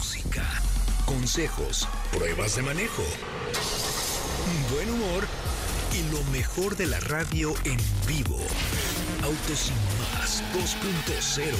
música, consejos, pruebas de manejo, buen humor y lo mejor de la radio en vivo. Autos sin más 2.0.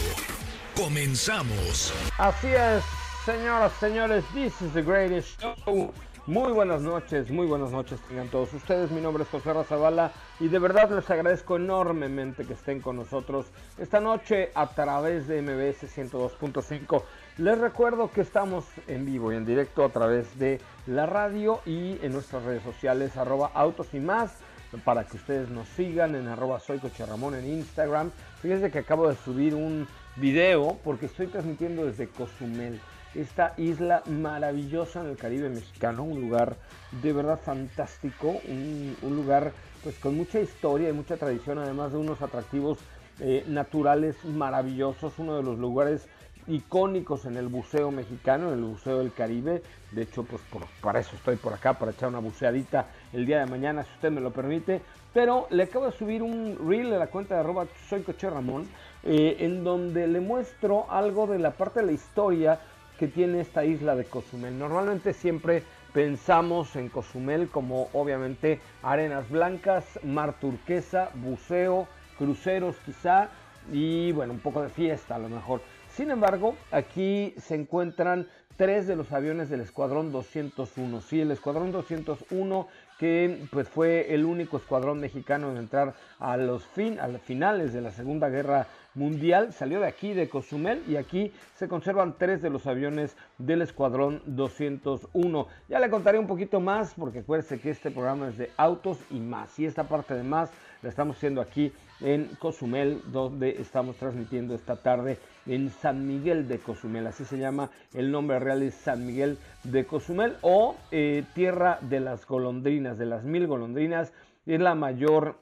Comenzamos. Así es, señoras, señores, this is the greatest show muy buenas noches, muy buenas noches tengan todos ustedes. Mi nombre es José Razabala y de verdad les agradezco enormemente que estén con nosotros esta noche a través de MBS 102.5. Les recuerdo que estamos en vivo y en directo a través de la radio y en nuestras redes sociales arroba autos y más para que ustedes nos sigan en arroba soy Ramón en Instagram. Fíjense que acabo de subir un video porque estoy transmitiendo desde Cozumel esta isla maravillosa en el Caribe mexicano, un lugar de verdad fantástico, un, lugar pues con mucha historia y mucha tradición, además de unos atractivos eh, naturales maravillosos, uno de los lugares icónicos en el buceo mexicano, en el buceo del Caribe. De hecho, pues por, para eso estoy por acá, para echar una buceadita el día de mañana, si usted me lo permite. Pero le acabo de subir un reel a la cuenta de arroba soy Coche Ramón, eh, en donde le muestro algo de la parte de la historia que tiene esta isla de Cozumel. Normalmente siempre pensamos en Cozumel como obviamente arenas blancas, mar turquesa, buceo, cruceros quizá y bueno, un poco de fiesta a lo mejor. Sin embargo, aquí se encuentran tres de los aviones del Escuadrón 201. Sí, el Escuadrón 201 que pues fue el único escuadrón mexicano en entrar a los fin, a finales de la Segunda Guerra Mundial, salió de aquí, de Cozumel, y aquí se conservan tres de los aviones del Escuadrón 201. Ya le contaré un poquito más, porque acuérdense que este programa es de autos y más, y esta parte de más la estamos haciendo aquí en Cozumel, donde estamos transmitiendo esta tarde en San Miguel de Cozumel, así se llama, el nombre real es San Miguel de Cozumel o eh, Tierra de las Golondrinas, de las Mil Golondrinas, es la mayor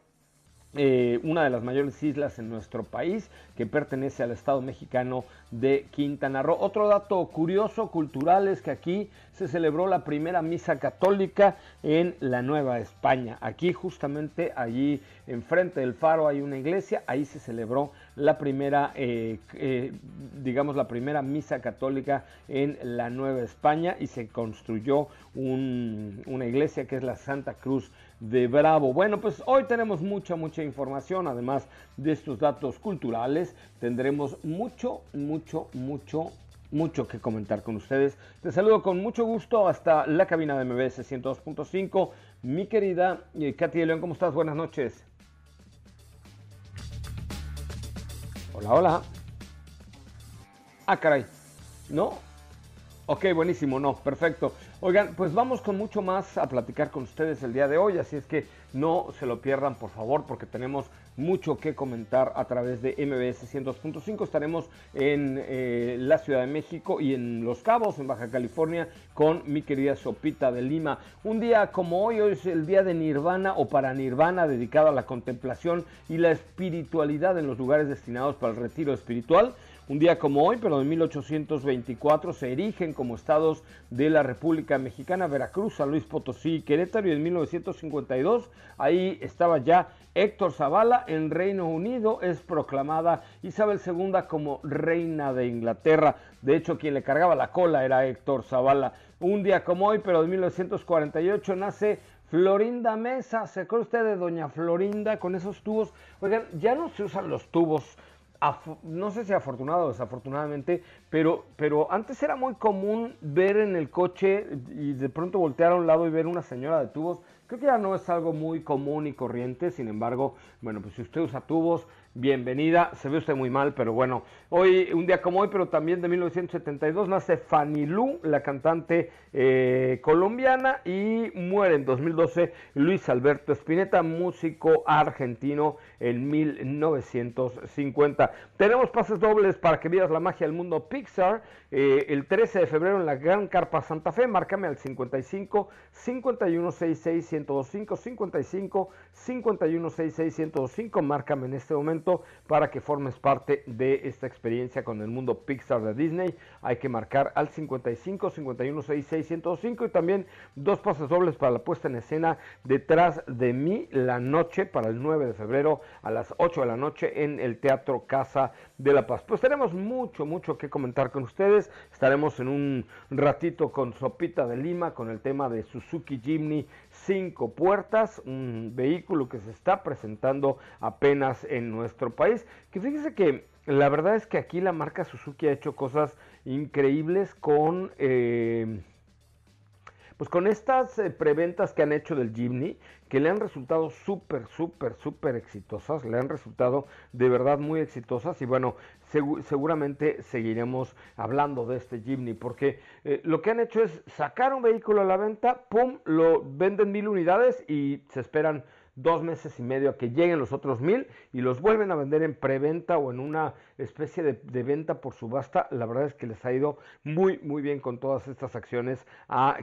eh, una de las mayores islas en nuestro país que pertenece al Estado mexicano de Quintana Roo. Otro dato curioso, cultural, es que aquí se celebró la primera misa católica en la Nueva España. Aquí justamente, allí enfrente del faro hay una iglesia, ahí se celebró la primera, eh, eh, digamos, la primera misa católica en la Nueva España y se construyó una iglesia que es la Santa Cruz de Bravo. Bueno, pues hoy tenemos mucha, mucha información, además de estos datos culturales, tendremos mucho, mucho, mucho, mucho que comentar con ustedes. Te saludo con mucho gusto hasta la cabina de MBS 102.5. Mi querida eh, Katy de León, ¿cómo estás? Buenas noches. Hola, hola. Ah, caray. ¿No? Ok, buenísimo, no, perfecto. Oigan, pues vamos con mucho más a platicar con ustedes el día de hoy, así es que no se lo pierdan, por favor, porque tenemos mucho que comentar a través de MBS 102.5. Estaremos en eh, la Ciudad de México y en Los Cabos, en Baja California, con mi querida Sopita de Lima. Un día como hoy, hoy es el día de Nirvana o para Nirvana, dedicado a la contemplación y la espiritualidad en los lugares destinados para el retiro espiritual. Un día como hoy, pero en 1824, se erigen como estados de la República Mexicana Veracruz, San Luis Potosí y Querétaro. Y en 1952, ahí estaba ya Héctor Zavala en Reino Unido, es proclamada Isabel II como reina de Inglaterra. De hecho, quien le cargaba la cola era Héctor Zavala. Un día como hoy, pero en 1948, nace Florinda Mesa. ¿Se acuerda usted de Doña Florinda con esos tubos? Oigan, ya no se usan los tubos no sé si afortunado o desafortunadamente, pero, pero antes era muy común ver en el coche y de pronto voltear a un lado y ver una señora de tubos. Creo que ya no es algo muy común y corriente, sin embargo, bueno, pues si usted usa tubos, bienvenida. Se ve usted muy mal, pero bueno, hoy, un día como hoy, pero también de 1972, nace Fanny Lu, la cantante eh, colombiana, y muere en 2012 Luis Alberto Spinetta, músico argentino en 1950. Tenemos pases dobles para que vivas la magia del mundo Pixar. Eh, el 13 de febrero en la Gran Carpa Santa Fe, márcame al 55 51 66 1025 55 51 66 1025, márcame en este momento para que formes parte de esta experiencia con el mundo Pixar de Disney. Hay que marcar al 55 51 66 105 y también dos pases dobles para la puesta en escena detrás de mí la noche para el 9 de febrero a las 8 de la noche en el Teatro Casa de la Paz. Pues tenemos mucho, mucho que comentar con ustedes. Estaremos en un ratito con Sopita de Lima con el tema de Suzuki Jimny cinco puertas, un vehículo que se está presentando apenas en nuestro país. Que fíjese que la verdad es que aquí la marca Suzuki ha hecho cosas increíbles con... Eh, pues con estas eh, preventas que han hecho del Jimny, que le han resultado súper, súper, súper exitosas, le han resultado de verdad muy exitosas y bueno, seguramente seguiremos hablando de este Jimny porque eh, lo que han hecho es sacar un vehículo a la venta, pum, lo venden mil unidades y se esperan dos meses y medio a que lleguen los otros mil y los vuelven a vender en preventa o en una especie de, venta por subasta. La verdad es que les ha ido muy, muy bien con todas estas acciones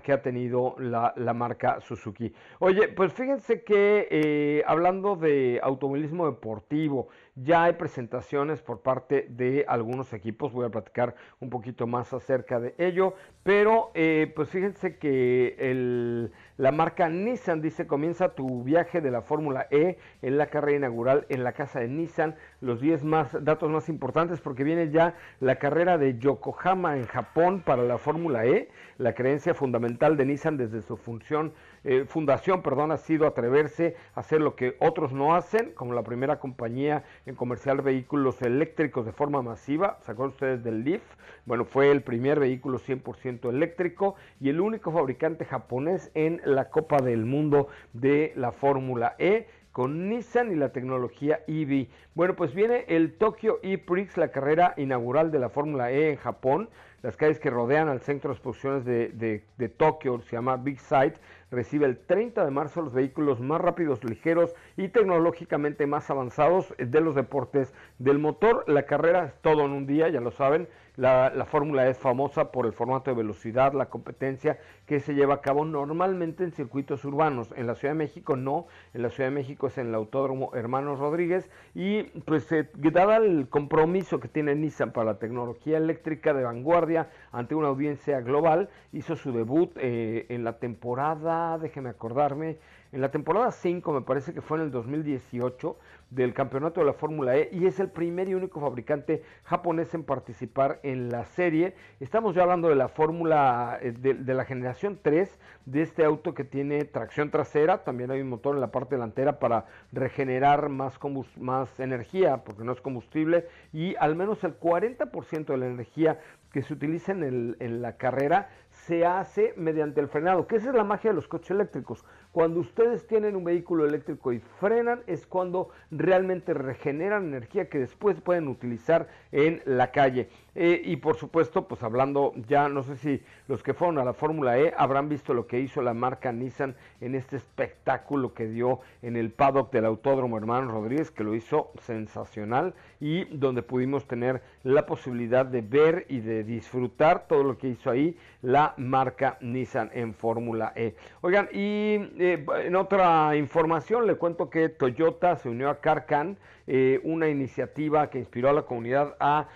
que ha tenido la, marca Suzuki. Oye, pues fíjense que eh, hablando de automovilismo deportivo, ya hay presentaciones por parte de algunos equipos, voy a platicar un poquito más acerca de ello, pero eh, pues fíjense que la marca Nissan dice comienza tu viaje de la Fórmula E en la carrera inaugural en la casa de Nissan, los 10 más datos más importantes porque viene ya la carrera de Yokohama en Japón para la Fórmula E, la creencia fundamental de Nissan desde su función eh, fundación, perdón, ha sido atreverse a hacer lo que otros no hacen, como la primera compañía en comercial vehículos eléctricos de forma masiva. ¿Se acuerdan ustedes del Leaf? Bueno, fue el primer vehículo 100% eléctrico y el único fabricante japonés en la Copa del Mundo de la Fórmula E con Nissan y la tecnología EV. Bueno, pues viene el Tokyo E-Prix, la carrera inaugural de la Fórmula E en Japón. Las calles que rodean al centro de exposiciones de, de Tokio se llama Big Sight recibe el 30 de marzo los vehículos más rápidos, ligeros y tecnológicamente más avanzados de los deportes del motor. La carrera es todo en un día, ya lo saben. La, fórmula es famosa por el formato de velocidad, la competencia que se lleva a cabo normalmente en circuitos urbanos. En la Ciudad de México no, en la Ciudad de México es en el Autódromo Hermanos Rodríguez y pues dada el compromiso que tiene Nissan para la tecnología eléctrica de vanguardia ante una audiencia global, hizo su debut eh, en la temporada, déjeme acordarme, en la temporada 5 me parece que fue en el 2018 del campeonato de la Fórmula E y es el primer y único fabricante japonés en participar en la serie. Estamos ya hablando de la Fórmula eh, de, la generación 3 de este auto que tiene tracción trasera, también hay un motor en la parte delantera para regenerar más, más energía porque no es combustible y al menos el 40% de la energía que se utiliza en, en la carrera se hace mediante el frenado, que esa es la magia de los coches eléctricos. Cuando ustedes tienen un vehículo eléctrico y frenan es cuando realmente regeneran energía que después pueden utilizar en la calle. Eh, y por supuesto, pues hablando ya, no sé si los que fueron a la Fórmula E habrán visto lo que hizo la marca Nissan en este espectáculo que dio en el paddock del Autódromo Hermano Rodríguez, que lo hizo sensacional y donde pudimos tener la posibilidad de ver y de disfrutar todo lo que hizo ahí la marca Nissan en Fórmula E. Oigan, y eh, en otra información le cuento que Toyota se unió a Carcan, eh, una iniciativa que inspiró a la comunidad a,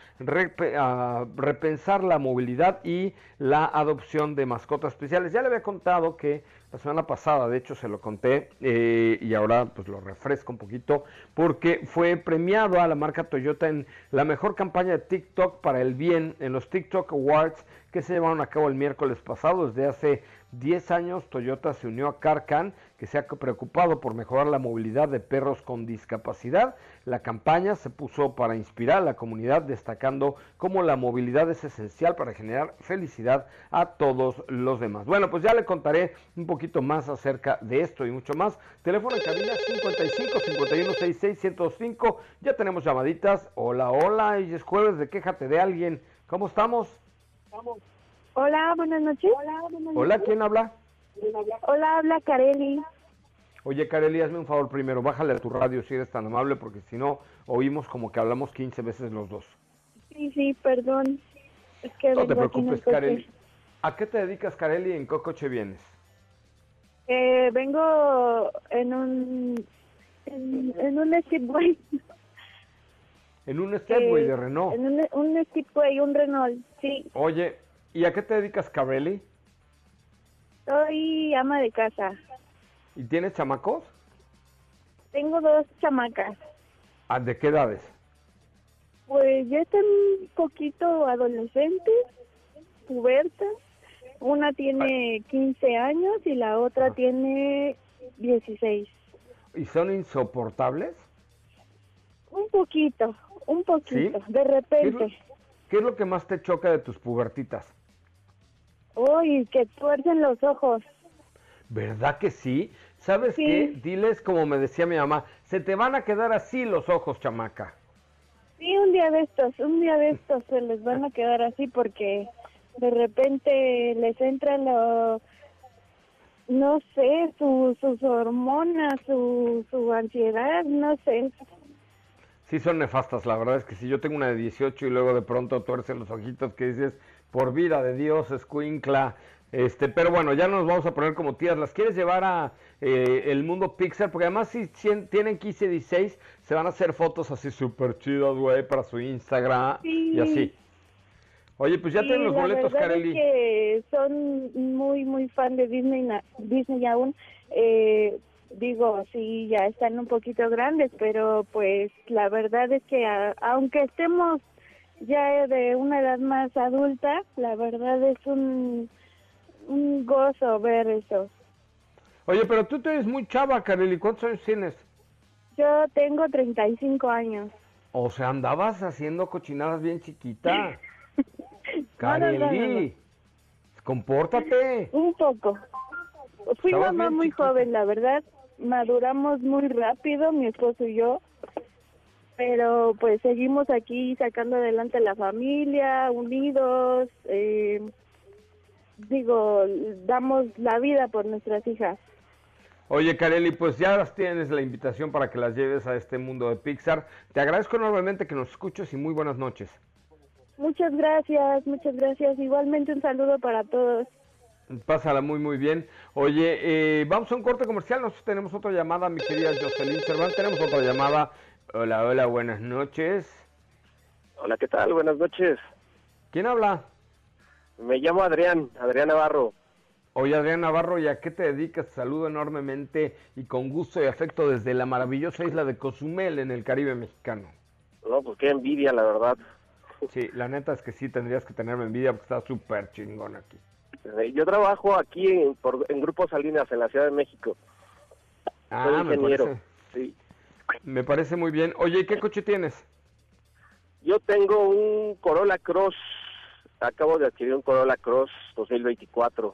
repensar la movilidad y la adopción de mascotas especiales. Ya le había contado que la semana pasada, de hecho se lo conté eh, y ahora pues lo refresco un poquito porque fue premiado a la marca Toyota en la mejor campaña de TikTok para el bien en los TikTok Awards que se llevaron a cabo el miércoles pasado. Desde hace 10 años Toyota se unió a Carcan, que se ha preocupado por mejorar la movilidad de perros con discapacidad. La campaña se puso para inspirar a la comunidad, destacando cómo la movilidad es esencial para generar felicidad a todos los demás. Bueno, pues ya le contaré un poquito más acerca de esto y mucho más. Teléfono en cabina 55 51 66 105. Ya tenemos llamaditas. Hola, hola, y es jueves de quéjate de alguien. ¿Cómo estamos? Hola, buenas noches. Hola, ¿quién habla? Hola, habla Kareli. Oye, Kareli, hazme un favor primero, bájale a tu radio si eres tan amable, porque si no, oímos como que hablamos 15 veces los dos. Sí, sí, perdón. Es que no te preocupes. Kareli. ¿A qué te dedicas, Kareli? ¿En qué coche vienes? Eh, vengo en un en, en un Speedway. En un Stepway Eh, de Renault. En un, un Speedway, un Renault. Sí, Oye, ¿y a qué te dedicas, Kareli? soy ama de casa. ¿Y tienes chamacos? Tengo dos chamacas. ¿Ah, ¿De qué edades? Pues ya están un poquito adolescentes, pubertas. Una tiene 15 años y la otra Ajá. tiene 16. ¿Y son insoportables? Un poquito, un poquito, ¿Sí? de ¿Qué es, lo, repente. qué es lo que más te choca de tus pubertitas? Uy, que tuercen los ojos. ¿Verdad que sí? ¿Sabes Sí. qué? Diles como me decía mi mamá, se te van a quedar así los ojos, chamaca. Sí, un día de estos, un día de estos se les van a quedar así porque de repente les entra lo, no sé, su, sus hormonas, su, su ansiedad, no sé. Sí son nefastas, la verdad es que si yo tengo una de 18 y luego de pronto tuerce los ojitos que dices, por vida de Dios, escuincla. Este, pero bueno, ya nos vamos a poner como tías. ¿Las quieres llevar a eh, el mundo Pixar? Porque además si tienen 15, 16, se van a hacer fotos así súper chidas, güey, para su Instagram y Sí. así. Oye, pues ya Sí, tienen los boletos, Kareli. Es que son muy, muy fan de Disney, Disney aún. Eh, digo, sí, ya están un poquito grandes, pero pues la verdad es que a- aunque estemos ya de una edad más adulta, la verdad es un, un gozo ver eso. Oye, pero tú te eres muy chava, Kareli. ¿Cuántos años tienes? Yo tengo 35 años. O sea, andabas haciendo cochinadas bien chiquita. No, no, no, no, Kareli, compórtate. Un poco. Fui mamá muy chiquita. joven, la verdad. Maduramos muy rápido, mi esposo y yo. Pero pues seguimos aquí sacando adelante la familia, unidos. Eh, digo, damos la vida por nuestras hijas. Oye, Kareli, pues ya las tienes la invitación para que las lleves a este mundo de Pixar. Te agradezco enormemente que nos escuches y muy buenas noches. Muchas gracias, muchas gracias. Igualmente un saludo para todos. Pásala muy, muy bien. Oye, eh, vamos a un corte comercial. Nosotros tenemos otra llamada, mi querida Jocelyn Cervantes. Tenemos otra llamada. Hola, hola, buenas noches. Hola, ¿qué tal? Buenas noches. ¿Quién habla? Me llamo Adrián, Adrián Navarro. Oye, Adrián Navarro, ¿y a qué te dedicas? Te saludo enormemente y con gusto y afecto desde la maravillosa isla de Cozumel en el Caribe mexicano. No, pues qué envidia, la verdad. Sí, la neta es que sí tendrías que tenerme envidia porque está súper chingón aquí. Eh, Yo trabajo aquí en, por- en Grupo Salinas, en la Ciudad de México. Soy Ah, me ingeniero. parece, Sí. Me parece muy bien. Oye, ¿y qué coche tienes? Yo tengo un Corolla Cross. Acabo de adquirir un Corolla Cross 2024.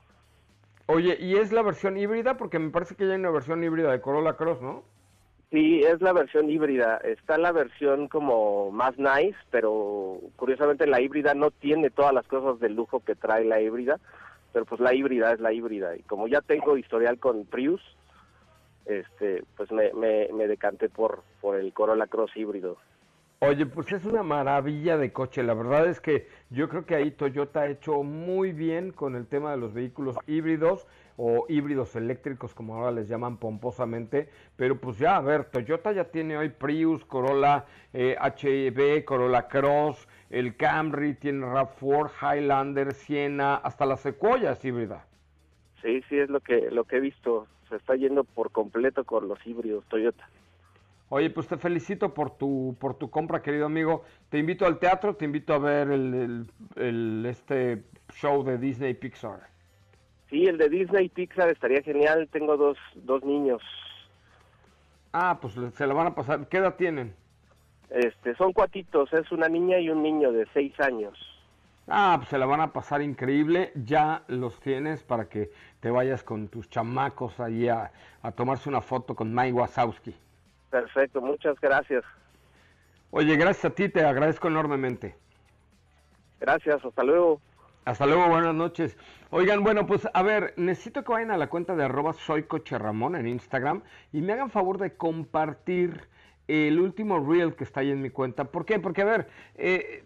Oye, ¿y es la versión híbrida? Porque me parece que ya hay una versión híbrida de Corolla Cross, ¿no? Sí, es la versión híbrida. Está la versión como más nice, pero curiosamente la híbrida no tiene todas las cosas de lujo que trae la híbrida. Pero pues la híbrida es la híbrida. Y como ya tengo historial con Prius, este, pues me, me, me decanté por, por el Corolla Cross híbrido. Oye, pues es una maravilla de coche. La verdad es que yo creo que ahí Toyota ha hecho muy bien con el tema de los vehículos híbridos o híbridos eléctricos, como ahora les llaman pomposamente. Pero pues ya, a ver, Toyota ya tiene hoy Prius, Corolla eh, HB, Corolla Cross, el Camry, tiene RAV4, Highlander, Siena, hasta la Sequoia es híbrida. Sí, sí, es lo que, lo que he visto. Se está yendo por completo con los híbridos Toyota. Oye, pues te felicito por tu, por tu compra, querido amigo. Te invito al teatro, te invito a ver el, el, este show de Disney Pixar. Sí, el de Disney Pixar estaría genial. Tengo dos, dos niños. Ah, pues se lo van a pasar. ¿Qué edad tienen? Este, son cuatitos, es una niña y un niño de seis años. Ah, pues se la van a pasar increíble. Ya los tienes para que te vayas con tus chamacos ahí a, a tomarse una foto con Mike Wazowski. Perfecto, muchas gracias. Oye, gracias a ti, te agradezco enormemente. Gracias, hasta luego. Hasta luego, buenas noches. Oigan, bueno, pues a ver, necesito que vayan a la cuenta de arroba soycocherramón en Instagram y me hagan favor de compartir el último reel que está ahí en mi cuenta. ¿Por qué? Porque, a ver, eh,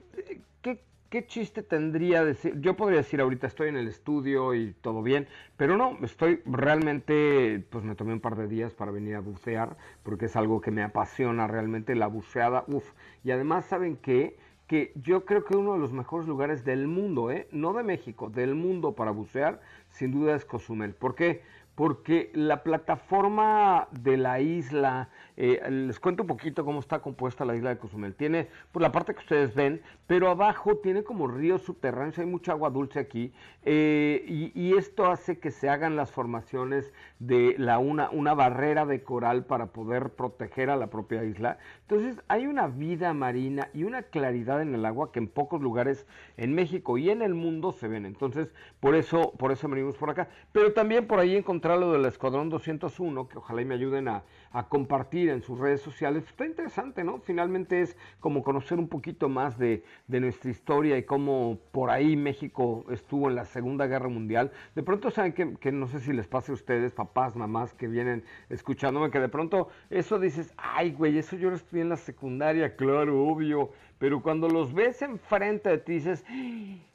¿qué, ¿qué, chiste tendría decir? Yo podría decir ahorita estoy en el estudio y todo bien, pero no, estoy realmente, pues me tomé un par de días para venir a bucear, porque es algo que me apasiona realmente, la buceada, uff. Y además, ¿saben qué? que yo creo que uno de los mejores lugares del mundo, ¿eh? no de México, del mundo para bucear, sin duda es Cozumel. ¿Por qué? Porque la plataforma de la isla, eh, les cuento un poquito cómo está compuesta la isla de Cozumel. Tiene pues, la parte que ustedes ven, pero abajo tiene como ríos subterráneos, hay mucha agua dulce aquí, eh, y, esto hace que se hagan las formaciones de la una, una barrera de coral para poder proteger a la propia isla. Entonces hay una vida marina y una claridad en el agua que en pocos lugares en México y en el mundo se ven. Entonces, por eso, por eso venimos por acá. Pero también por ahí encontrar lo del Escuadrón 201, que ojalá y me ayuden a, a compartir en sus redes sociales. Está interesante, ¿no? Finalmente es como conocer un poquito más de, nuestra historia y cómo por ahí México estuvo en la Segunda Guerra Mundial. De pronto saben que, que no sé si les pase a ustedes, papás, mamás que vienen escuchándome, que de pronto eso dices, ay, güey, eso yo lo estudié en la secundaria, claro, obvio. Pero cuando los ves enfrente de ti dices,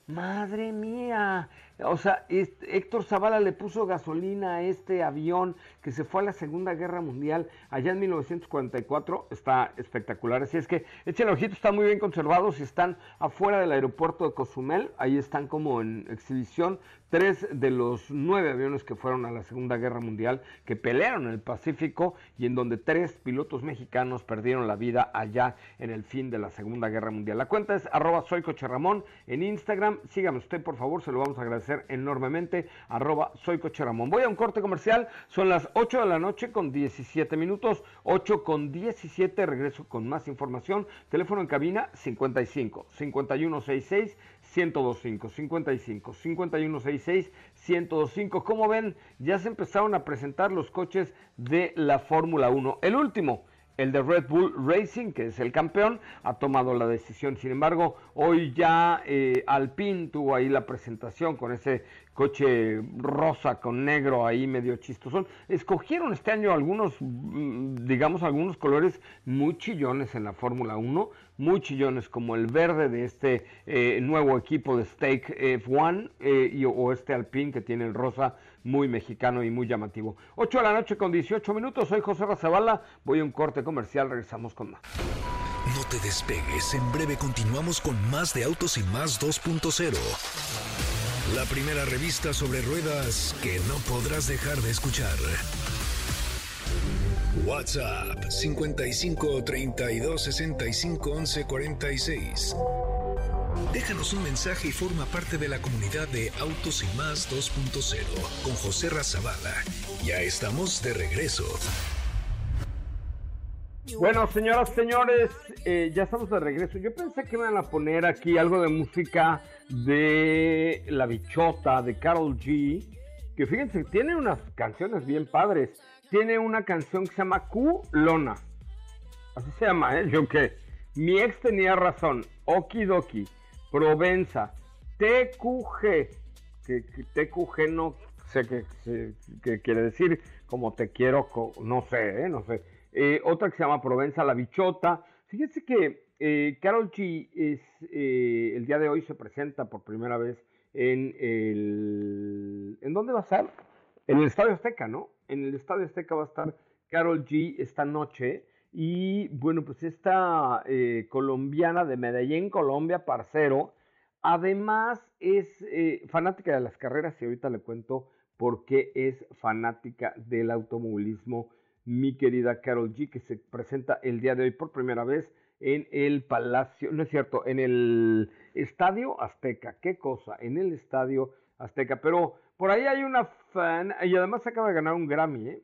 madre mía, o sea, Héctor Zavala le puso gasolina a este avión que se fue a la Segunda Guerra Mundial allá en 1944. Está espectacular. Así es que echen ojito, están muy bien conservados y están afuera del aeropuerto de Cozumel. Ahí están como en exhibición tres de los nueve aviones que fueron a la Segunda Guerra Mundial, que pelearon en el Pacífico y en donde tres pilotos mexicanos perdieron la vida allá en el fin de la Segunda Guerra Mundial. La cuenta es arroba soy Ramón en Instagram. Sígame usted, por favor, se lo vamos a agradecer enormemente. Arroba soy Ramón. Voy a un corte comercial, son las 8 de la noche con 17 minutos, 8 con 17, regreso con más información. Teléfono en cabina 55 5166 1025 55 5166 1025. Como ven, ya se empezaron a presentar los coches de la Fórmula 1. El último, el de Red Bull Racing, que es el campeón, ha tomado la decisión. Sin embargo, hoy ya eh, Alpine tuvo ahí la presentación con ese coche rosa con negro ahí medio chistoso. Escogieron este año algunos, mm, digamos, algunos colores muy chillones en la Fórmula 1, muy chillones como el verde de este eh, nuevo equipo de Stake F1 eh, o este Alpine que tiene el rosa muy mexicano y muy llamativo. 8 de la noche con 18 minutos, soy José Razabala, voy a un corte comercial, regresamos con más. No te despegues, en breve continuamos con más de Autos y más 2.0 la primera revista sobre ruedas que no podrás dejar de escuchar. WhatsApp 55 32 65 11 46. Déjanos un mensaje y forma parte de la comunidad de Autos y Más 2.0 con José Razabala. Ya estamos de regreso. Bueno, señoras, señores, eh, ya estamos de regreso. Yo pensé que me iban a poner aquí algo de música de La Bichota, de Carol G, que fíjense, tiene unas canciones bien padres. Tiene una canción que se llama Q Lona. Así se llama, ¿eh? Yo qué. Mi ex tenía razón. Okidoki, Provenza, TQG, que, TQG no sé qué, quiere decir, como te quiero, no sé, ¿eh? no sé. Eh, otra que se llama Provenza, La Bichota. Fíjense que eh, Carol G es, el día de hoy se presenta por primera vez en el... ¿En dónde va a estar? En el Estadio Azteca, ¿no? En el Estadio Azteca va a estar Carol G esta noche. Y bueno, pues esta eh, colombiana de Medellín, Colombia, parcero, además es fanática de las carreras y ahorita le cuento por qué es fanática del automovilismo mi querida Carol G, que se presenta el día de hoy por primera vez en el Palacio, no es cierto, en el Estadio Azteca. ¿Qué cosa? En el Estadio Azteca. Pero por ahí hay una fan, y además acaba de ganar un Grammy, ¿eh?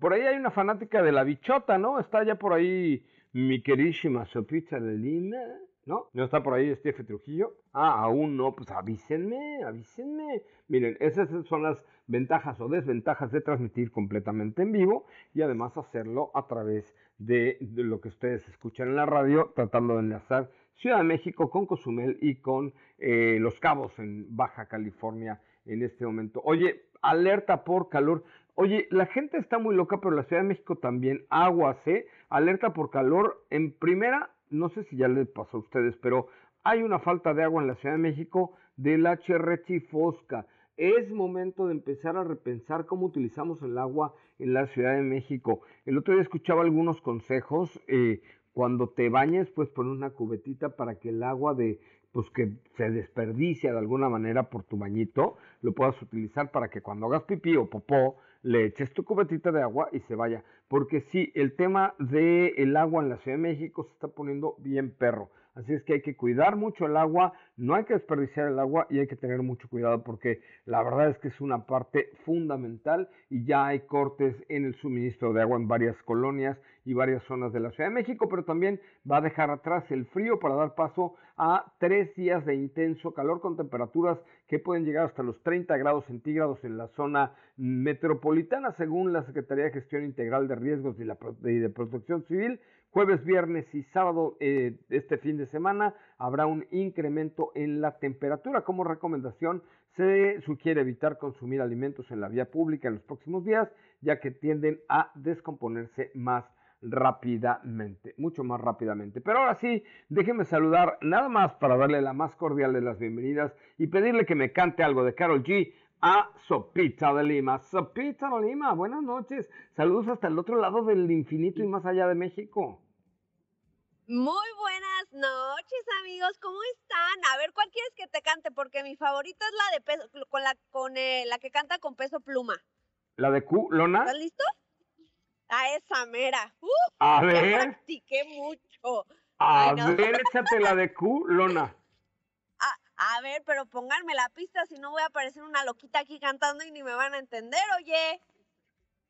Por ahí hay una fanática de la bichota, ¿no? Está ya por ahí mi queridísima Sopita de Lima, ¿no? ¿No está por ahí Steve Trujillo? Ah, aún no, pues avísenme, avísenme. Miren, esas son las ventajas o desventajas de transmitir completamente en vivo y además hacerlo a través de, lo que ustedes escuchan en la radio, tratando de enlazar Ciudad de México con Cozumel y con eh, Los Cabos en Baja California en este momento. Oye, alerta por calor. Oye, la gente está muy loca, pero la Ciudad de México también. Aguas, ¿eh? Alerta por calor. En primera, no sé si ya les pasó a ustedes, pero hay una falta de agua en la Ciudad de México del HRT Fosca. Es momento de empezar a repensar cómo utilizamos el agua en la Ciudad de México. El otro día escuchaba algunos consejos. Eh, cuando te bañes, pues pon una cubetita para que el agua de pues que se desperdicia de alguna manera por tu bañito, lo puedas utilizar para que cuando hagas pipí o popó, le eches tu cubetita de agua y se vaya. Porque sí, el tema del el agua en la Ciudad de México se está poniendo bien perro. Así es que hay que cuidar mucho el agua, no hay que desperdiciar el agua y hay que tener mucho cuidado porque la verdad es que es una parte fundamental y ya hay cortes en el suministro de agua en varias colonias y varias zonas de la Ciudad de México, pero también va a dejar atrás el frío para dar paso a tres días de intenso calor con temperaturas que pueden llegar hasta los 30 grados centígrados en la zona metropolitana, según la Secretaría de Gestión Integral de Riesgos y, de Protección Civil. Jueves, viernes y sábado eh, este fin de semana habrá un incremento en la temperatura. Como recomendación, se sugiere evitar consumir alimentos en la vía pública en los próximos días, ya que tienden a descomponerse más rápidamente, mucho más rápidamente. Pero ahora sí, déjenme saludar nada más para darle la más cordial de las bienvenidas y pedirle que me cante algo de Carol G a Sopita de Lima. Sopita de Lima, buenas noches. Saludos hasta el otro lado del infinito y más allá de México. Muy buenas noches, amigos. ¿Cómo están? A ver, ¿cuál quieres que te cante? Porque mi favorita es la de peso, con la con eh, la que canta con peso pluma. ¿La de Q, Lona? ¿Estás listo? A esa mera. Uh, a ver. Practiqué mucho. A ver, échate la de Q, Lona. A ver, pero pónganme la pista, si no voy a parecer una loquita aquí cantando y ni me van a entender, oye.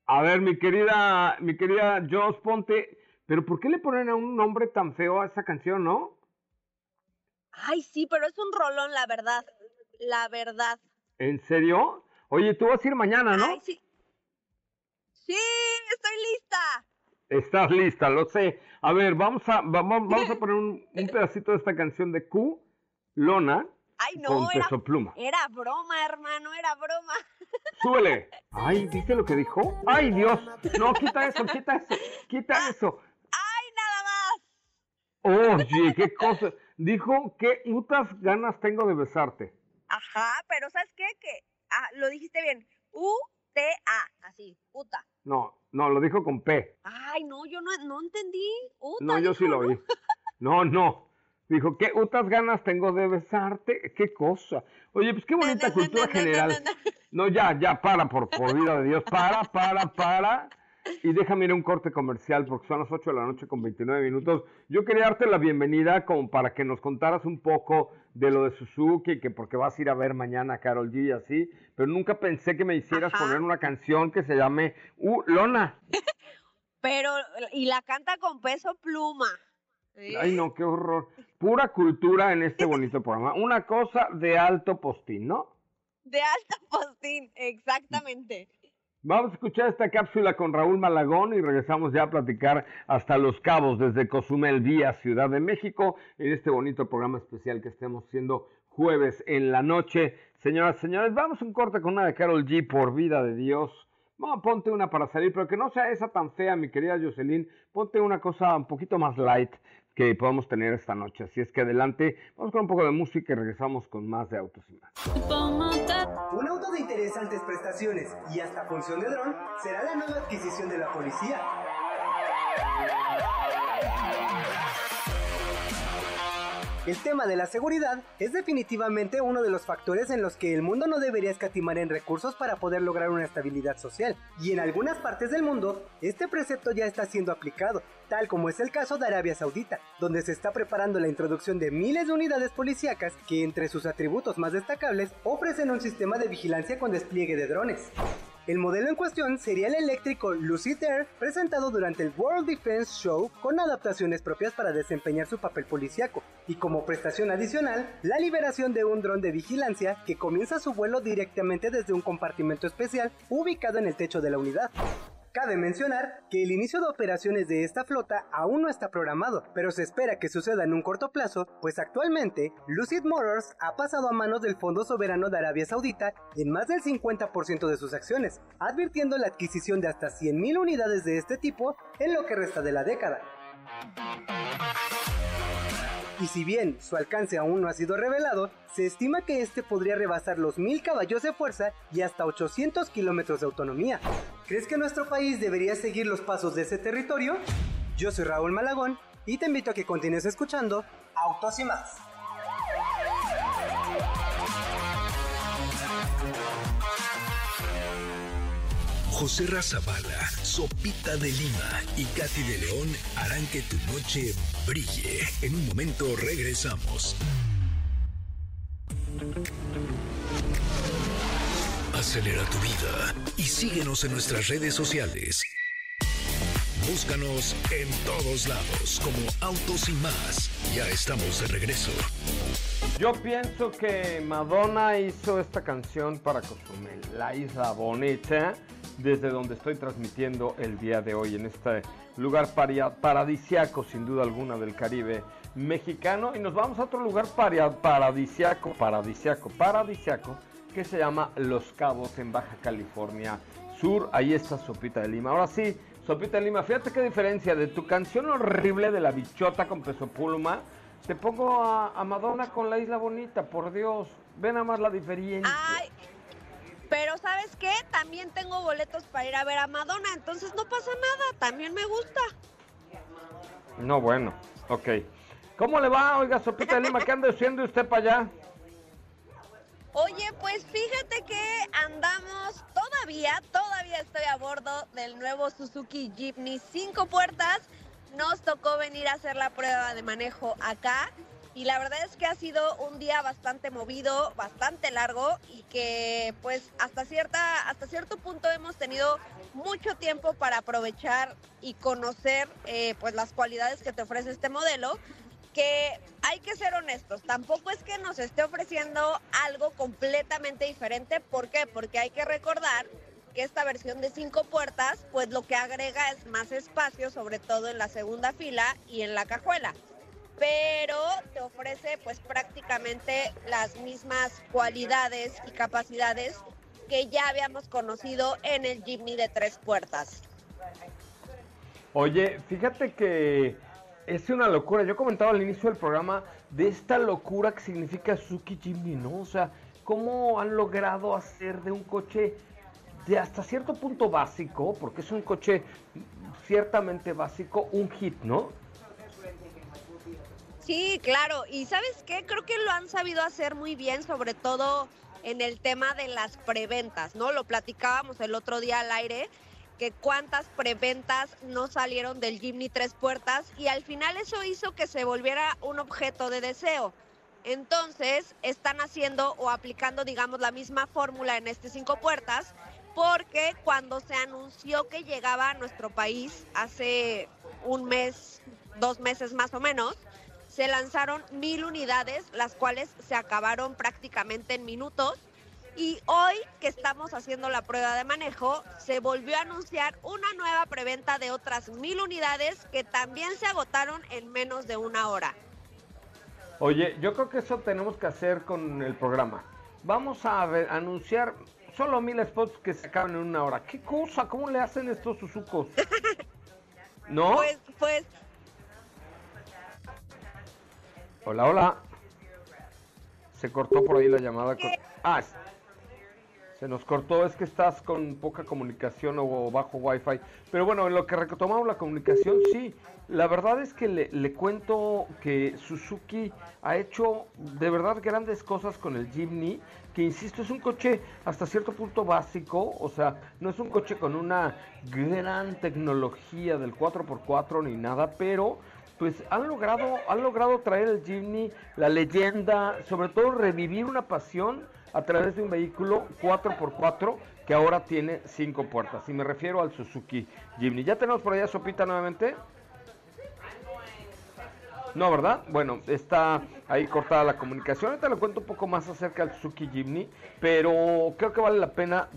A ver, mi querida, mi querida Joss, ponte. Pero ¿por qué le ponen a un nombre tan feo a esa canción, no? Ay, sí, pero es un rolón, la verdad. La verdad. ¿En serio? Oye, tú vas a ir mañana, ¿no? Ay, sí. Sí, estoy lista. Estás lista, lo sé. A ver, vamos a, vamos, vamos a poner un, un pedacito de esta canción de Q, Lona, Ay, no, era, pluma. Era broma, hermano, era broma. Súbele. Ay, ¿viste lo que dijo? Ay, Dios. No, quita eso, quita eso, quita ah, eso. Ay, nada más. Oye, qué cosa. Dijo que muchas ganas tengo de besarte. Ajá, pero ¿sabes qué? Que ah, lo dijiste bien. U-T-A, así, puta. No, no, lo dijo con P. Ay, no, yo no, no entendí. no, yo sí lo oí. No, no. Dijo, qué otras ganas tengo de besarte, qué cosa. Oye, pues qué bonita cultura general. No, ya, ya, para, por, por vida de Dios, para, para, para. Y déjame ir a un corte comercial porque son las 8 de la noche con 29 minutos. Yo quería darte la bienvenida como para que nos contaras un poco de lo de Suzuki, que porque vas a ir a ver mañana a Carol G y así, pero nunca pensé que me hicieras poner una canción que se llame uh, Lona. pero, y la canta con peso pluma. Ay, no, qué horror. Pura cultura en este bonito programa. Una cosa de alto postín, ¿no? De alto postín, exactamente. Vamos a escuchar esta cápsula con Raúl Malagón y regresamos ya a platicar hasta Los Cabos desde Cozumel vía Ciudad de México en este bonito programa especial que estemos haciendo jueves en la noche. Señoras y señores, vamos a un corte con una de Carol G por vida de Dios. Vamos, ponte una para salir, pero que no sea esa tan fea, mi querida Jocelyn. Ponte una cosa un poquito más light, que podamos tener esta noche. Así es que adelante, vamos con un poco de música y regresamos con más de Autos y más. Un auto de interesantes prestaciones y hasta función de dron será la nueva adquisición de la policía. El tema de la seguridad es definitivamente uno de los factores en los que el mundo no debería escatimar en recursos para poder lograr una estabilidad social, y en algunas partes del mundo este precepto ya está siendo aplicado, tal como es el caso de Arabia Saudita, donde se está preparando la introducción de miles de unidades policíacas que entre sus atributos más destacables ofrecen un sistema de vigilancia con despliegue de drones. El modelo en cuestión sería el eléctrico Lucid Air, presentado durante el World Defense Show con adaptaciones propias para desempeñar su papel policíaco, y como prestación adicional, la liberación de un dron de vigilancia que comienza su vuelo directamente desde un compartimento especial ubicado en el techo de la unidad. Cabe mencionar que el inicio de operaciones de esta flota aún no está programado, pero se espera que suceda en un corto plazo, pues actualmente Lucid Motors ha pasado a manos del Fondo Soberano de Arabia Saudita en más del 50% de sus acciones, advirtiendo la adquisición de hasta 100.000 unidades de este tipo en lo que resta de la década. Y si bien su alcance aún no ha sido revelado, se estima que este podría rebasar los 1000 caballos de fuerza y hasta 800 kilómetros de autonomía. ¿Crees que nuestro país debería seguir los pasos de ese territorio? Yo soy Raúl Malagón y te invito a que continúes escuchando Autos y más. José Razabala, Sopita de Lima y Katy de León harán que tu noche brille. En un momento regresamos. Acelera tu vida y síguenos en nuestras redes sociales. Búscanos en todos lados como Autos y más. Ya estamos de regreso. Yo pienso que Madonna hizo esta canción para Cozumel, la isla bonita, desde donde estoy transmitiendo el día de hoy, en este lugar paradisiaco, sin duda alguna, del Caribe mexicano. Y nos vamos a otro lugar paradisiaco, paradisiaco, paradisiaco, que se llama Los Cabos, en Baja California Sur. Ahí está Sopita de Lima. Ahora sí, Sopita de Lima, fíjate qué diferencia de tu canción horrible de la bichota con peso pluma. Te pongo a, Madonna con la isla bonita, por Dios. Ve nada más la diferencia. Ay, pero ¿sabes qué? También tengo boletos para ir a ver a Madonna, entonces no pasa nada, también me gusta. No, bueno, ok. ¿Cómo le va, oiga, Sopita de Lima? ¿Qué anda haciendo usted para allá? Oye, pues fíjate que andamos todavía, todavía estoy a bordo del nuevo Suzuki Jeepney 5 puertas. Nos tocó venir a hacer la prueba de manejo acá y la verdad es que ha sido un día bastante movido, bastante largo y que pues hasta cierta hasta cierto punto hemos tenido mucho tiempo para aprovechar y conocer eh, pues las cualidades que te ofrece este modelo que hay que ser honestos, tampoco es que nos esté ofreciendo algo completamente diferente. ¿Por qué? Porque hay que recordar que esta versión de cinco puertas, pues lo que agrega es más espacio, sobre todo en la segunda fila y en la cajuela. Pero te ofrece pues prácticamente las mismas cualidades y capacidades que ya habíamos conocido en el Jimny de tres puertas. Oye, fíjate que es una locura. Yo comentaba al inicio del programa de esta locura que significa Suzuki Jimny, ¿no? O sea, cómo han logrado hacer de un coche de hasta cierto punto básico, porque es un coche ciertamente básico, un hit, ¿no? Sí, claro. Y sabes qué, creo que lo han sabido hacer muy bien, sobre todo en el tema de las preventas, ¿no? Lo platicábamos el otro día al aire, que cuántas preventas no salieron del Jimny tres puertas y al final eso hizo que se volviera un objeto de deseo. Entonces están haciendo o aplicando, digamos, la misma fórmula en este cinco puertas, porque cuando se anunció que llegaba a nuestro país hace un mes, dos meses más o menos, se lanzaron mil unidades, las cuales se acabaron prácticamente en minutos. Y hoy que estamos haciendo la prueba de manejo, se volvió a anunciar una nueva preventa de otras mil unidades que también se agotaron en menos de una hora. Oye, yo creo que eso tenemos que hacer con el programa. Vamos a ver- anunciar solo mil spots que se acaban en una hora. ¿Qué cosa? ¿Cómo le hacen estos Suzucos? ¿No? Pues, pues, Hola, hola. Se cortó por ahí la llamada. con- Ah, Se nos cortó, es que estás con poca comunicación o bajo wifi. Pero bueno, en lo que retomamos la comunicación, sí. La verdad es que le, le, cuento que Suzuki ha hecho de verdad grandes cosas con el Jimny. Que insisto, es un coche hasta cierto punto básico. O sea, no es un coche con una gran tecnología del 4x4 ni nada. Pero pues han logrado, han logrado traer el Jimny, la leyenda, sobre todo revivir una pasión a través de un vehículo 4x4 que ahora tiene 5 puertas. Y me refiero al Suzuki Jimny. ¿Ya tenemos por allá Sopita nuevamente? No, ¿verdad? Bueno, está ahí cortada la comunicación. Ahorita le cuento un poco más acerca del Suzuki Jimny, pero creo que vale la pena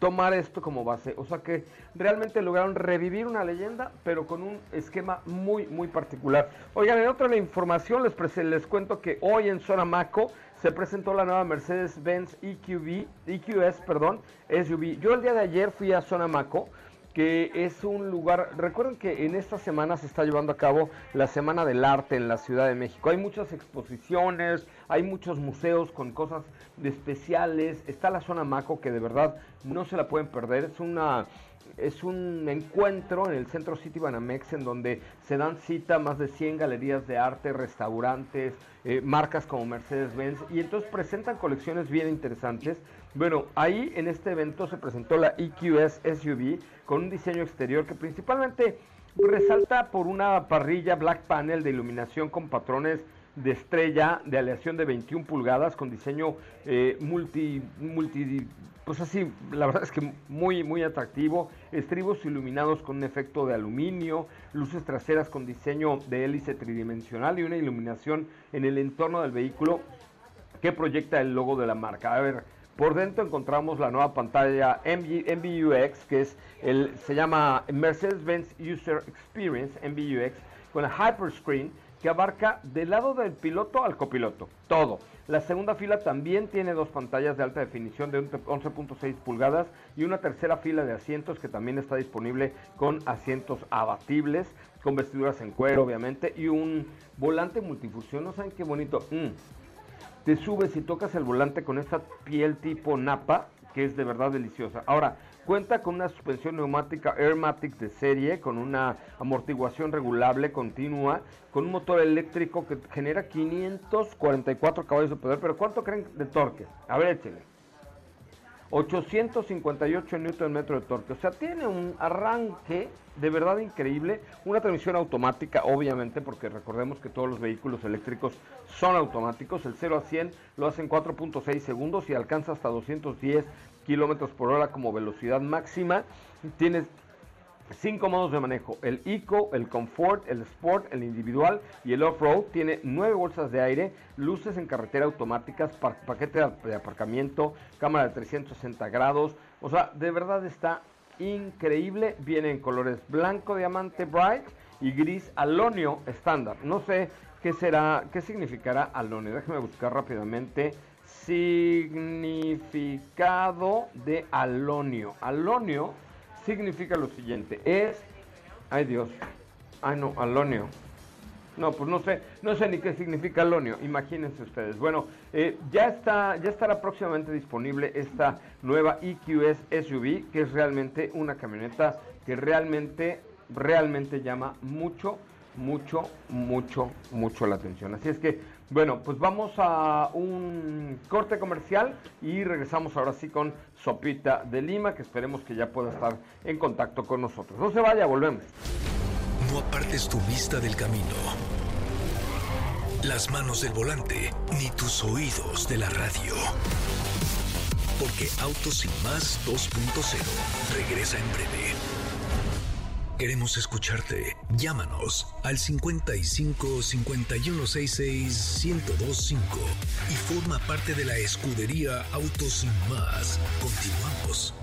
tomar esto como base. O sea que realmente lograron revivir una leyenda, pero con un esquema muy, muy particular. Oigan, en otra información les, les cuento que hoy en Zona Maco se presentó la nueva Mercedes-Benz EQB, EQS, perdón, SUV. Yo el día de ayer fui a Zona Maco que es un lugar, recuerden que en esta semana se está llevando a cabo la Semana del Arte en la Ciudad de México. Hay muchas exposiciones, hay muchos museos con cosas especiales. Está la zona Maco que de verdad no se la pueden perder. Es una es un encuentro en el Centro City Banamex en donde se dan cita más de 100 galerías de arte, restaurantes, eh, marcas como Mercedes-Benz y entonces presentan colecciones bien interesantes. Bueno, ahí en este evento se presentó la EQS SUV con un diseño exterior que principalmente resalta por una parrilla black panel de iluminación con patrones de estrella de aleación de 21 pulgadas con diseño eh, multi, multi pues así, la verdad es que muy, muy atractivo. Estribos iluminados con un efecto de aluminio, luces traseras con diseño de hélice tridimensional y una iluminación en el entorno del vehículo que proyecta el logo de la marca. A ver, por dentro encontramos la nueva pantalla MBUX, que es el, se llama Mercedes-Benz User Experience, MBUX, con la Hyperscreen que abarca del lado del piloto al copiloto, todo. La segunda fila también tiene dos pantallas de alta definición de 11.6 pulgadas y una tercera fila de asientos que también está disponible con asientos abatibles, con vestiduras en cuero obviamente y un volante multifusión. ¿No saben qué bonito? Mm. Te subes y tocas el volante con esta piel tipo napa que es de verdad deliciosa. Ahora, Cuenta con una suspensión neumática Airmatic de serie, con una amortiguación regulable continua, con un motor eléctrico que genera 544 caballos de poder. Pero ¿cuánto creen de torque? A ver, échale. 858 Nm de torque. O sea, tiene un arranque de verdad increíble. Una transmisión automática, obviamente, porque recordemos que todos los vehículos eléctricos son automáticos. El 0 a 100 lo hace en 4.6 segundos y alcanza hasta 210 kilómetros por hora como velocidad máxima. Tienes cinco modos de manejo: el Eco, el Comfort, el Sport, el Individual y el Off-Road. Tiene nueve bolsas de aire, luces en carretera automáticas, paquete de aparcamiento, cámara de 360 grados. O sea, de verdad está increíble. Viene en colores blanco, diamante, bright y gris alonio estándar. No sé qué será, qué significará alonio. Déjeme buscar rápidamente significado de alonio. Alonio significa lo siguiente, es, ay Dios, ay no, alonio. No, pues no sé, no sé ni qué significa alonio, imagínense ustedes. Bueno, eh, ya está, ya estará próximamente disponible esta nueva EQS SUV, que es realmente una camioneta que realmente, realmente llama mucho, mucho, mucho, mucho la atención. Así es que bueno, pues vamos a un corte comercial y regresamos ahora sí con Sopita de Lima, que esperemos que ya pueda estar en contacto con nosotros. No se vaya, volvemos. No apartes tu vista del camino, las manos del volante, ni tus oídos de la radio. Porque Autos más 2.0 regresa en breve. Queremos escucharte. Llámanos al 55 5166 1025 y forma parte de la escudería Autos Sin Más. Continuamos.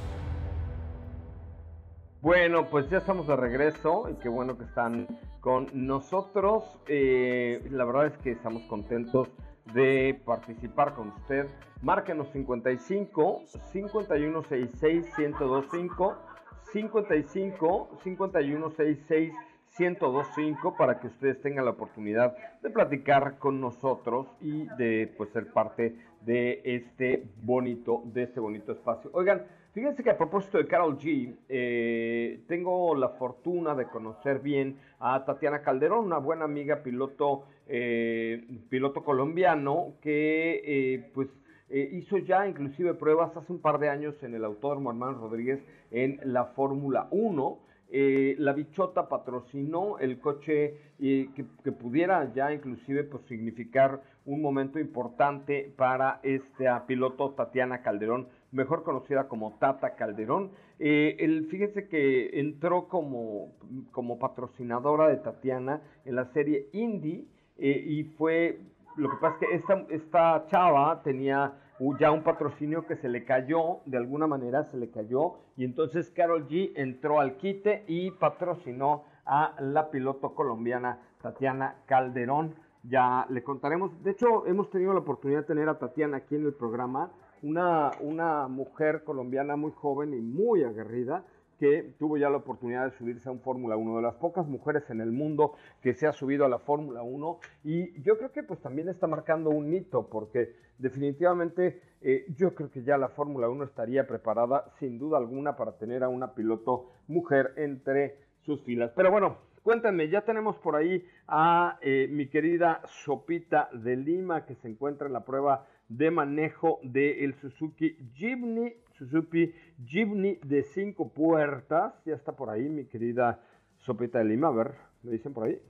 Bueno, pues ya estamos de regreso y qué bueno que están con nosotros. Eh, la verdad es que estamos contentos de participar con usted. Márquenos 55 5166 1025 55 51 66 1025 para que ustedes tengan la oportunidad de platicar con nosotros y de pues ser parte de este bonito de este bonito espacio. Oigan, fíjense que a propósito de Carol G, eh, tengo la fortuna de conocer bien a Tatiana Calderón, una buena amiga piloto eh, piloto colombiano que eh, pues hizo ya inclusive pruebas hace un par de años en el Autódromo Hermano Rodríguez en la Fórmula 1 eh, la bichota patrocinó el coche eh, que, pudiera ya inclusive pues, significar un momento importante para esta piloto Tatiana Calderón, mejor conocida como Tata Calderón. Eh, el, fíjense que entró como, como patrocinadora de Tatiana en la serie Indy y fue, lo que pasa es que esta, esta chava tenía ya un patrocinio que se le cayó, de alguna manera se le cayó, y entonces Carol G entró al quite y patrocinó a la piloto colombiana Tatiana Calderón. Ya le contaremos, de hecho hemos tenido la oportunidad de tener a Tatiana aquí en el programa, una, una mujer colombiana muy joven y muy aguerrida, que tuvo ya la oportunidad de subirse a un Fórmula 1, de las pocas mujeres en el mundo que se ha subido a la Fórmula 1 y yo creo que pues también está marcando un hito porque definitivamente eh, yo creo que ya la Fórmula 1 estaría preparada sin duda alguna para tener a una piloto mujer entre sus filas. Pero bueno, cuéntenme, ya tenemos por ahí a eh, mi querida Sopita de Lima que se encuentra en la prueba de manejo del Suzuki Jimny Suzuki Jimny de cinco puertas. Ya está por ahí mi querida Sopita de Lima. A ver, ¿me dicen por ahí?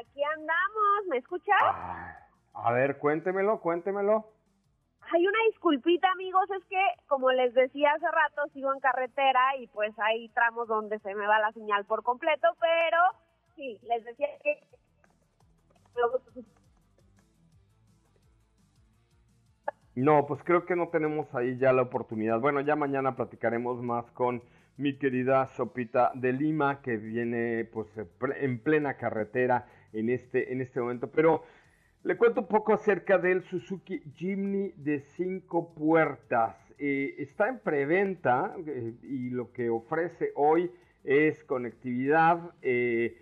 Aquí andamos, ¿me escuchas? a ver, cuéntemelo, cuéntemelo. Hay una disculpita, amigos, es que, como les decía hace rato, sigo en carretera y pues hay tramos donde se me va la señal por completo, pero sí, les decía no, pues creo que no tenemos ahí ya la oportunidad. Bueno, ya mañana platicaremos más con mi querida Sopita de Lima, que viene pues en plena carretera en este, en este momento. Pero le cuento un poco acerca del Suzuki Jimny de cinco puertas. Eh, está en preventa eh, y lo que ofrece hoy es conectividad. Eh,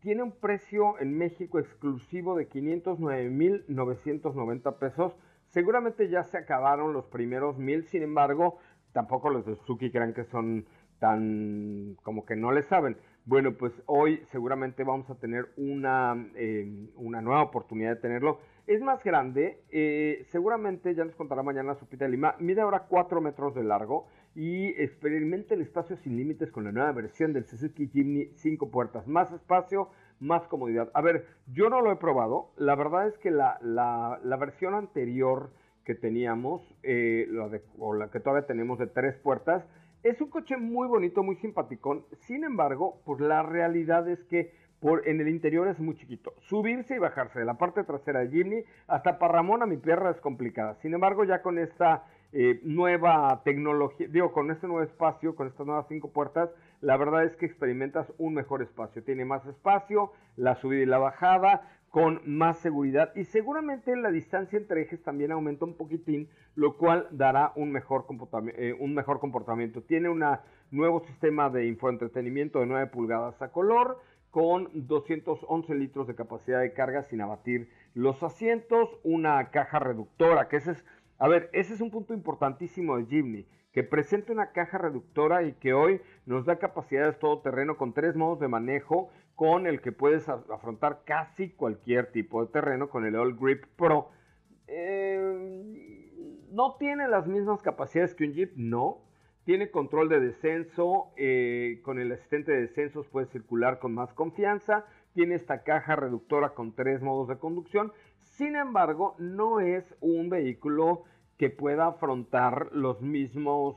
tiene un precio en México exclusivo de 509.990 pesos Seguramente ya se acabaron los primeros mil, sin embargo, tampoco los de Suzuki crean que son tan como que no le saben. Bueno, pues hoy seguramente vamos a tener una, em, una nueva oportunidad de tenerlo. Es más grande, eh, seguramente ya nos contará mañana Supita de Lima, mide ahora 4 metros de largo y experimenta el espacio sin límites con la nueva versión del Suzuki Jimny 5 puertas. Más espacio, más comodidad. A ver, yo no lo he probado. La verdad es que la, la, versión anterior que teníamos, eh, la de, o la que todavía tenemos de tres puertas, es un coche muy bonito, muy simpaticón. Sin embargo, pues la realidad es que por, en el interior es muy chiquito. Subirse y bajarse de la parte trasera de Jimny hasta Parramón a mi perra es complicada. Sin embargo, ya con esta eh, nueva tecnología, digo, con este nuevo espacio, con estas nuevas cinco puertas, la verdad es que experimentas un mejor espacio. Tiene más espacio, la subida y la bajada, con más seguridad y seguramente la distancia entre ejes también aumenta un poquitín, lo cual dará un mejor, comportamiento, eh, comportamiento. Tiene un nuevo sistema de infoentretenimiento de 9 pulgadas a color con 211 litros de capacidad de carga sin abatir los asientos, una caja reductora, que ese es, a ver, ese es un punto importantísimo de Jimny que presenta una caja reductora y que hoy nos da capacidades todoterreno con tres modos de manejo con el que puedes afrontar casi cualquier tipo de terreno con el All Grip Pro. Eh, no tiene las mismas capacidades que un Jeep, no. Tiene control de descenso, eh, con el asistente de descensos puedes circular con más confianza. Tiene esta caja reductora con tres modos de conducción. Sin embargo, no es un vehículo que pueda afrontar los mismos,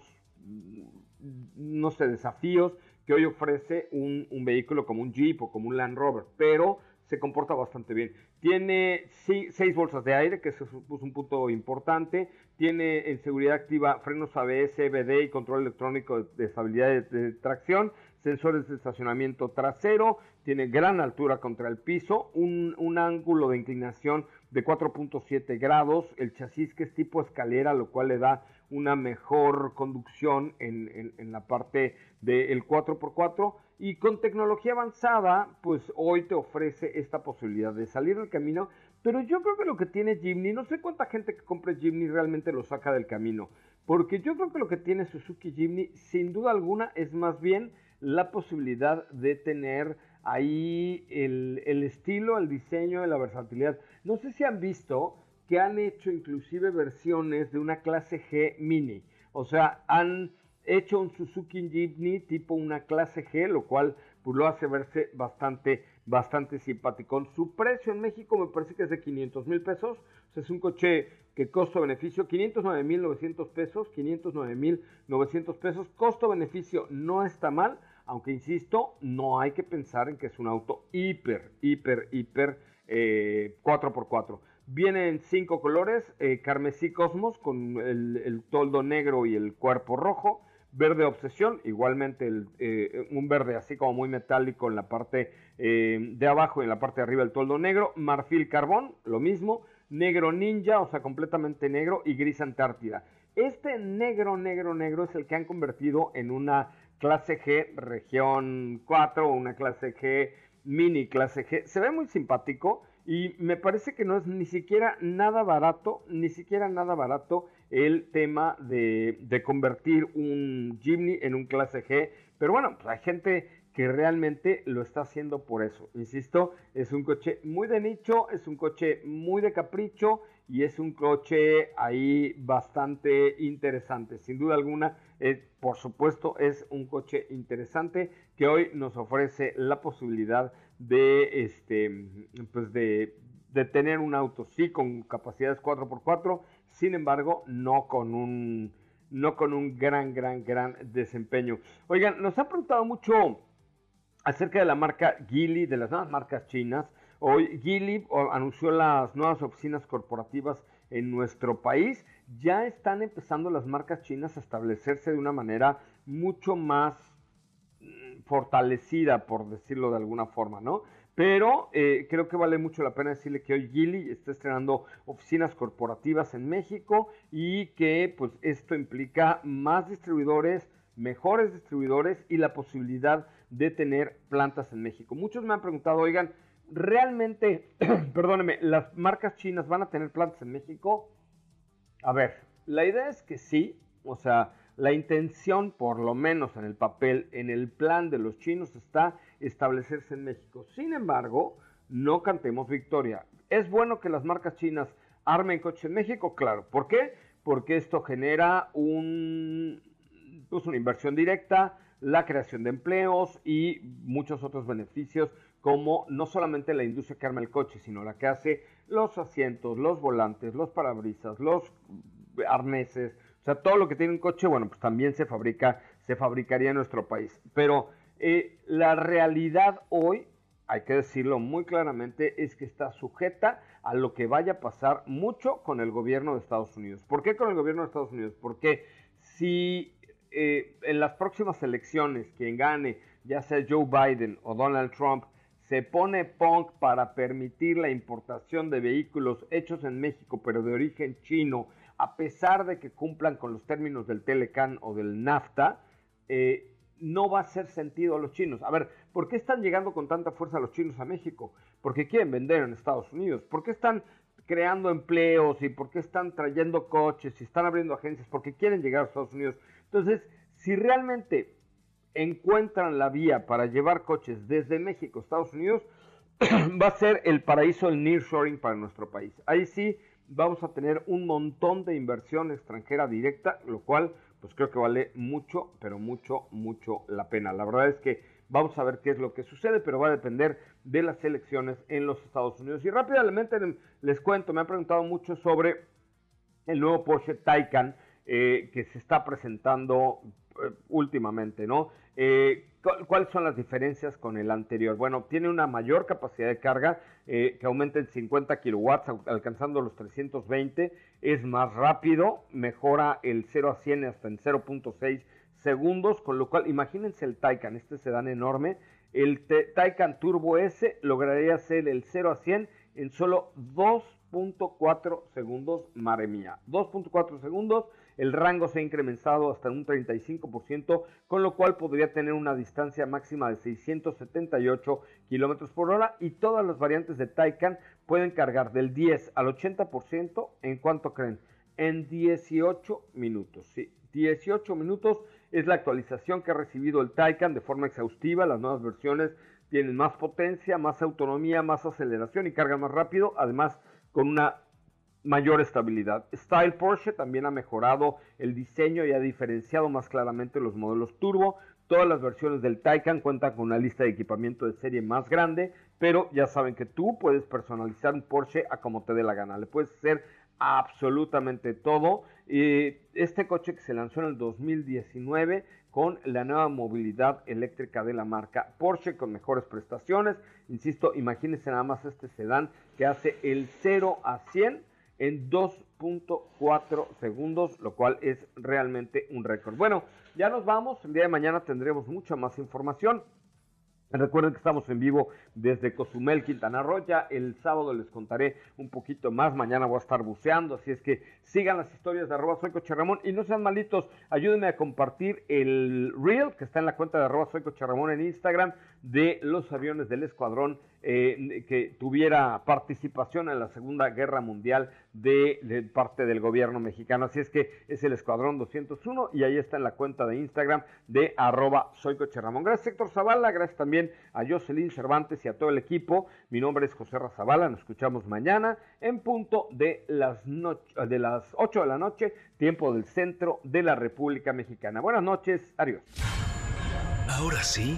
no sé, desafíos que hoy ofrece un, vehículo como un Jeep o como un Land Rover, pero se comporta bastante bien. Tiene seis bolsas de aire, que es un punto importante. Tiene en seguridad activa frenos ABS, EBD y control electrónico de estabilidad de, tracción, sensores de estacionamiento trasero, tiene gran altura contra el piso, un, un ángulo de inclinación de 4.7 grados, el chasis que es tipo escalera, lo cual le da una mejor conducción en, la parte del 4x4 y con tecnología avanzada, pues hoy te ofrece esta posibilidad de salir del camino, pero yo creo que lo que tiene Jimny, no sé cuánta gente que compre Jimny realmente lo saca del camino, porque yo creo que lo que tiene Suzuki Jimny, sin duda alguna, es más bien la posibilidad de tener ahí el, estilo, el diseño, la versatilidad. No sé si han visto que han hecho inclusive versiones de una clase G mini. O sea, han hecho un Suzuki Jimny tipo una clase G, lo cual pues, lo hace verse bastante, bastante simpático. Su precio en México me parece que es de 500 mil pesos. O sea, es un coche que costo-beneficio 509 mil 900 pesos, 509 mil 900 pesos. Costo-beneficio no está mal. Aunque insisto, no hay que pensar en que es un auto hiper, hiper, hiper 4x4. Eh, Viene en cinco colores, eh, carmesí cosmos con el, toldo negro y el cuerpo rojo, verde obsesión, igualmente eh, un verde así como muy metálico en la parte de abajo y en la parte de arriba el toldo negro, marfil carbón, lo mismo, negro ninja, o sea, completamente negro, y gris antártida. Este negro, negro, negro es el que han convertido en una clase G región 4 o una clase G mini clase G. Se ve muy simpático y me parece que no es ni siquiera nada barato, ni siquiera nada barato el tema de, de convertir un Jimny en un clase G. Pero bueno, pues hay gente que realmente lo está haciendo por eso. Insisto, es un coche muy de nicho, es un coche muy de capricho y es un coche ahí bastante interesante. Sin duda alguna, eh, por supuesto, es un coche interesante que hoy nos ofrece la posibilidad de, este, pues de, tener un auto, sí, con capacidades 4x4, sin embargo, no con un no con un gran, gran, gran desempeño. Oigan, nos ha preguntado mucho acerca de la marca Geely, de las nuevas marcas chinas. Hoy Geely anunció las nuevas oficinas corporativas en nuestro país. Ya están empezando las marcas chinas a establecerse de una manera mucho más mm, fortalecida, por decirlo de alguna forma, ¿no? Pero eh, creo que vale mucho la pena decirle que hoy Geely está estrenando oficinas corporativas en México y que pues esto implica más distribuidores, mejores distribuidores y la posibilidad de tener plantas en México. Muchos me han preguntado, oigan, ¿realmente, perdóneme, las marcas chinas van a tener plantas en México? A ver, la idea es que sí, o sea, la intención, por lo menos en el papel, en el plan de los chinos, está establecerse en México. Sin embargo, no cantemos victoria. ¿Es bueno que las marcas chinas armen coches en México? Claro. ¿Por qué? Porque esto genera pues una inversión directa, la creación de empleos y muchos otros beneficios como no solamente la industria que arma el coche, sino la que hace los asientos, los volantes, los parabrisas, los arneses, o sea, todo lo que tiene un coche, bueno, pues también se fabrica, se fabricaría en nuestro país. Pero eh, la realidad hoy, hay que decirlo muy claramente, es que está sujeta a lo que vaya a pasar mucho con el gobierno de Estados Unidos. ¿Por qué con el gobierno de Estados Unidos? Porque si eh, en las próximas elecciones quien gane, ya sea Joe Biden o Donald Trump, se pone punk para permitir la importación de vehículos hechos en México pero de origen chino, a pesar de que cumplan con los términos del Telecan o del NAFTA, eh, no va a hacer sentido a los chinos. A ver, ¿por qué están llegando con tanta fuerza los chinos a México? Porque quieren vender en Estados Unidos. ¿Por qué están creando empleos y por qué están trayendo coches y están abriendo agencias? Porque quieren llegar a Estados Unidos. Entonces, si realmente encuentran la vía para llevar coches desde México a Estados Unidos, va a ser el paraíso del nearshoring para nuestro país. Ahí sí vamos a tener un montón de inversión extranjera directa, lo cual pues creo que vale mucho, pero mucho, mucho la pena. La verdad es que vamos a ver qué es lo que sucede, pero va a depender de las elecciones en los Estados Unidos. Y rápidamente les cuento, me han preguntado mucho sobre el nuevo Porsche Taycan eh, que se está presentando últimamente, ¿no? Eh, ¿Cuáles son las diferencias con el anterior? Bueno, tiene una mayor capacidad de carga que aumenta en 50 kilowatts, alcanzando los 320. Es más rápido, mejora el 0 a 100 hasta en 0.6 segundos, con lo cual imagínense el Taycan, este sedán enorme. El Taycan Turbo S lograría hacer el 0 a 100 en solo 2 2.4 segundos, madre mía. 2.4 segundos, el rango se ha incrementado hasta un 35%, con lo cual podría tener una distancia máxima de 678 kilómetros por hora y todas las variantes de Taycan pueden cargar del 10 al 80% en cuanto creen, en 18 minutos. Sí, 18 minutos es la actualización que ha recibido el Taycan de forma exhaustiva. Las nuevas versiones tienen más potencia, más autonomía, más aceleración y carga más rápido, además con una mayor estabilidad. Style Porsche también ha mejorado el diseño y ha diferenciado más claramente los modelos turbo. Todas las versiones del Taycan cuentan con una lista de equipamiento de serie más grande, pero ya saben que tú puedes personalizar un Porsche a como te dé la gana. Le puedes hacer absolutamente todo. este coche que se lanzó en el 2019 con la nueva movilidad eléctrica de la marca Porsche con mejores prestaciones. Insisto, imagínense nada más este sedán que hace el 0 a 100 en 2.4 segundos, lo cual es realmente un récord. Bueno, ya nos vamos. El día de mañana tendremos mucha más información. Recuerden que estamos en vivo desde Cozumel, Quintana Roo. Ya el sábado les contaré un poquito más. Mañana voy a estar buceando, así es que sigan las historias de arroba soy Coche y no sean malitos. Ayúdenme a compartir el reel que está en la cuenta de arroba soy Coche en Instagram de los aviones del escuadrón eh, que tuviera participación en la Segunda Guerra Mundial de, parte del gobierno mexicano. Así es que es el Escuadrón 201 y ahí está en la cuenta de Instagram de arroba soy Coche Ramón. Gracias Héctor Zavala, gracias también a Jocelyn Cervantes y a todo el equipo. Mi nombre es José Razabala, nos escuchamos mañana en punto de las, de las 8 de la noche, tiempo del centro de la República Mexicana. Buenas noches, adiós. Ahora sí,